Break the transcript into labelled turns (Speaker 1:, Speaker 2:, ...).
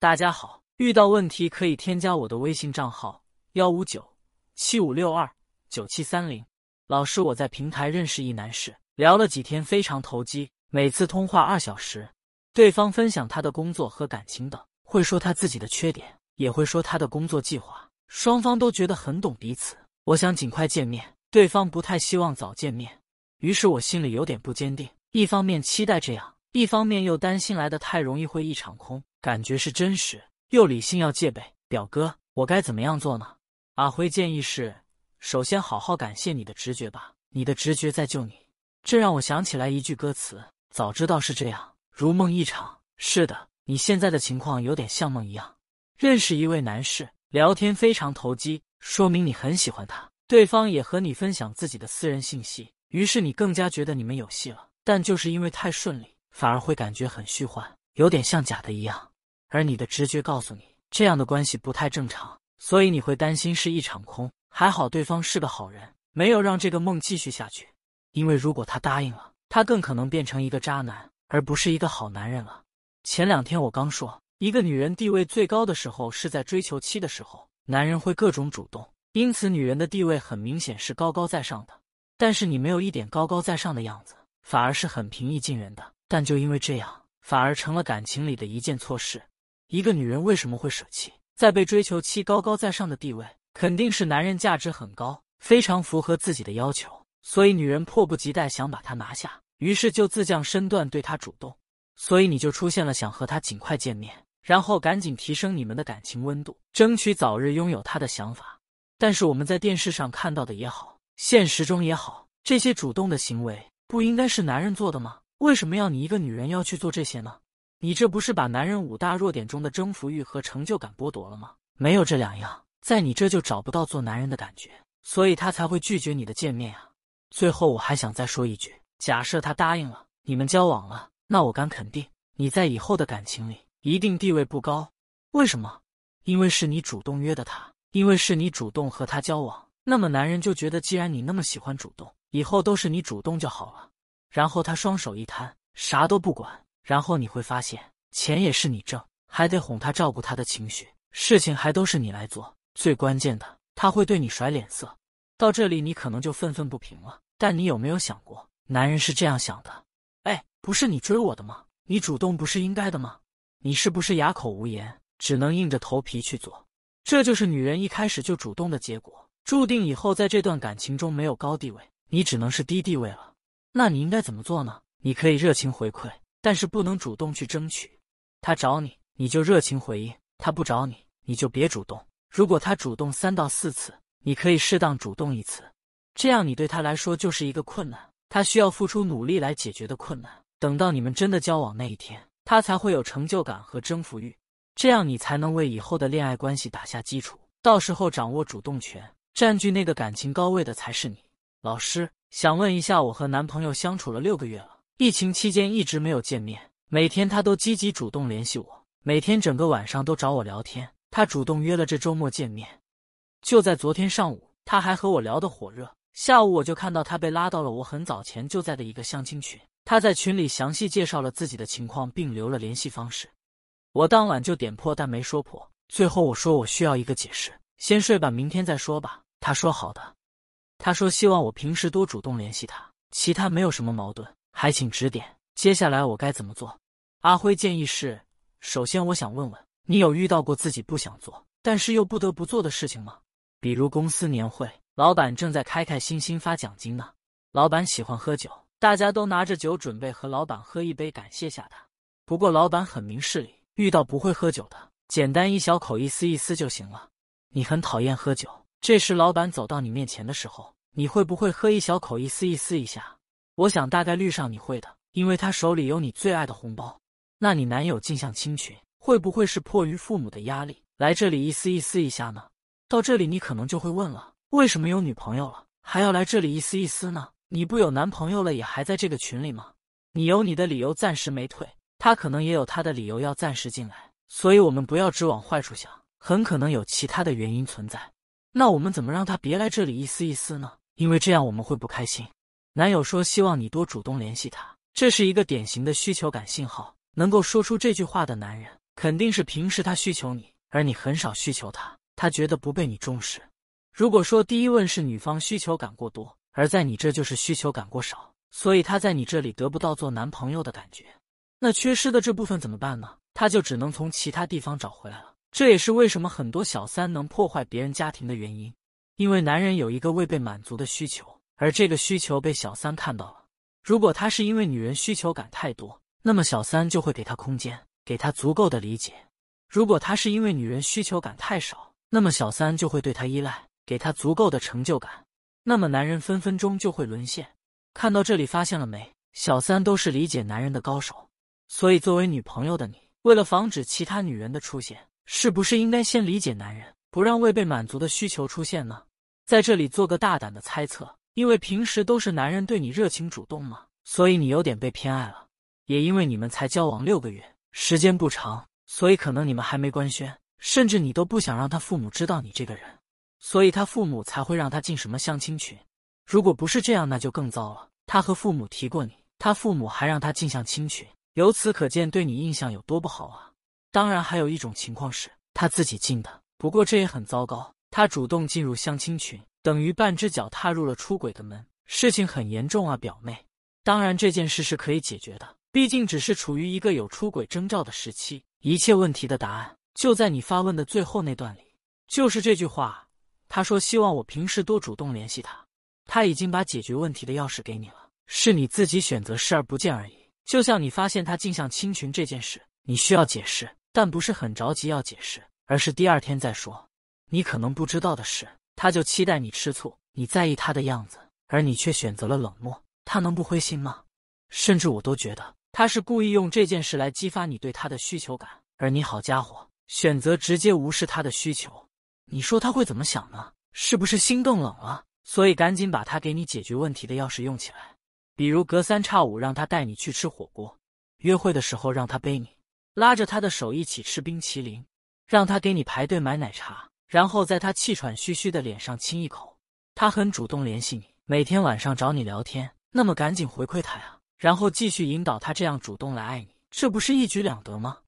Speaker 1: 大家好，遇到问题可以添加我的微信账号幺五九七五六二九七三零。老师，我在平台认识一男士，聊了几天，非常投机，每次通话二小时，对方分享他的工作和感情等，会说他自己的缺点，也会说他的工作计划，双方都觉得很懂彼此。我想尽快见面，对方不太希望早见面，于是我心里有点不坚定，一方面期待这样。一方面又担心来的太容易会一场空，感觉是真实，又理性要戒备。表哥，我该怎么样做呢？阿辉建议是：首先好好感谢你的直觉吧，你的直觉在救你。这让我想起来一句歌词：早知道是这样，如梦一场。是的，你现在的情况有点像梦一样。认识一位男士，聊天非常投机，说明你很喜欢他，对方也和你分享自己的私人信息，于是你更加觉得你们有戏了。但就是因为太顺利。反而会感觉很虚幻，有点像假的一样。而你的直觉告诉你，这样的关系不太正常，所以你会担心是一场空。还好对方是个好人，没有让这个梦继续下去。因为如果他答应了，他更可能变成一个渣男，而不是一个好男人了。前两天我刚说，一个女人地位最高的时候是在追求期的时候，男人会各种主动，因此女人的地位很明显是高高在上的。但是你没有一点高高在上的样子，反而是很平易近人的。但就因为这样，反而成了感情里的一件错事。一个女人为什么会舍弃在被追求期高高在上的地位？肯定是男人价值很高，非常符合自己的要求，所以女人迫不及待想把他拿下，于是就自降身段对他主动。所以你就出现了想和他尽快见面，然后赶紧提升你们的感情温度，争取早日拥有他的想法。但是我们在电视上看到的也好，现实中也好，这些主动的行为不应该是男人做的吗？为什么要你一个女人要去做这些呢？你这不是把男人五大弱点中的征服欲和成就感剥夺了吗？没有这两样，在你这就找不到做男人的感觉，所以他才会拒绝你的见面啊。最后我还想再说一句：假设他答应了，你们交往了，那我敢肯定，你在以后的感情里一定地位不高。为什么？因为是你主动约的他，因为是你主动和他交往，那么男人就觉得，既然你那么喜欢主动，以后都是你主动就好了。然后他双手一摊，啥都不管。然后你会发现，钱也是你挣，还得哄他照顾他的情绪，事情还都是你来做。最关键的，他会对你甩脸色。到这里，你可能就愤愤不平了。但你有没有想过，男人是这样想的？哎，不是你追我的吗？你主动不是应该的吗？你是不是哑口无言，只能硬着头皮去做？这就是女人一开始就主动的结果，注定以后在这段感情中没有高地位，你只能是低地位了。那你应该怎么做呢？你可以热情回馈，但是不能主动去争取。他找你，你就热情回应；他不找你，你就别主动。如果他主动三到四次，你可以适当主动一次，这样你对他来说就是一个困难，他需要付出努力来解决的困难。等到你们真的交往那一天，他才会有成就感和征服欲，这样你才能为以后的恋爱关系打下基础。到时候掌握主动权，占据那个感情高位的才是你。老师。想问一下，我和男朋友相处了六个月了，疫情期间一直没有见面，每天他都积极主动联系我，每天整个晚上都找我聊天。他主动约了这周末见面，就在昨天上午，他还和我聊得火热。下午我就看到他被拉到了我很早前就在的一个相亲群，他在群里详细介绍了自己的情况，并留了联系方式。我当晚就点破，但没说破。最后我说我需要一个解释，先睡吧，明天再说吧。他说好的。他说：“希望我平时多主动联系他，其他没有什么矛盾，还请指点。接下来我该怎么做？”阿辉建议是：首先，我想问问你有遇到过自己不想做，但是又不得不做的事情吗？比如公司年会，老板正在开开心心发奖金呢，老板喜欢喝酒，大家都拿着酒准备和老板喝一杯，感谢下他。不过老板很明事理，遇到不会喝酒的，简单一小口一丝一丝就行了。你很讨厌喝酒。这时，老板走到你面前的时候，你会不会喝一小口，意思意思一下？我想大概率上你会的，因为他手里有你最爱的红包。那你男友进像亲群，会不会是迫于父母的压力来这里意思意思一下呢？到这里，你可能就会问了：为什么有女朋友了还要来这里意思意思呢？你不有男朋友了也还在这个群里吗？你有你的理由暂时没退，他可能也有他的理由要暂时进来。所以，我们不要只往坏处想，很可能有其他的原因存在。那我们怎么让他别来这里一丝一丝呢？因为这样我们会不开心。男友说希望你多主动联系他，这是一个典型的需求感信号。能够说出这句话的男人，肯定是平时他需求你，而你很少需求他，他觉得不被你重视。如果说第一问是女方需求感过多，而在你这就是需求感过少，所以他在你这里得不到做男朋友的感觉，那缺失的这部分怎么办呢？他就只能从其他地方找回来了。这也是为什么很多小三能破坏别人家庭的原因，因为男人有一个未被满足的需求，而这个需求被小三看到了。如果他是因为女人需求感太多，那么小三就会给他空间。给他足够的理解。如果他是因为女人需求感太少，那么小三就会对他依赖，给他足够的成就感。那么男人分分钟就会沦陷。看到这里，发现了没？小三都是理解男人的高手。所以，作为女朋友的你，为了防止其他女人的出现，是不是应该先理解男人，不让未被满足的需求出现呢？在这里做个大胆的猜测，因为平时都是男人对你热情主动嘛，所以你有点被偏爱了。也因为你们才交往六个月。时间不长，所以可能你们还没官宣，甚至你都不想让他父母知道你这个人，所以他父母才会让他进什么相亲群。如果不是这样，那就更糟了。他和父母提过你，他父母还让他进相亲群，由此可见对你印象有多不好啊！当然，还有一种情况是他自己进的，不过这也很糟糕。他主动进入相亲群，等于半只脚踏入了出轨的门，事情很严重啊，表妹。当然，这件事是可以解决的。毕竟只是处于一个有出轨征兆的时期，一切问题的答案就在你发问的最后那段里，就是这句话。他说希望我平时多主动联系他，他已经把解决问题的钥匙给你了，是你自己选择视而不见而已。就像你发现他镜像亲群这件事，你需要解释，但不是很着急要解释，而是第二天再说。你可能不知道的是，他就期待你吃醋，你在意他的样子，而你却选择了冷漠，他能不灰心吗？甚至我都觉得。他是故意用这件事来激发你对他的需求感，而你好家伙，选择直接无视他的需求，你说他会怎么想呢？是不是心更冷了？所以赶紧把他给你解决问题的钥匙用起来，比如隔三差五让他带你去吃火锅，约会的时候让他背你，拉着他的手一起吃冰淇淋，让他给你排队买奶茶，然后在他气喘吁吁的脸上亲一口。他很主动联系你，每天晚上找你聊天，那么赶紧回馈他呀。然后继续引导他这样主动来爱你，这不是一举两得吗？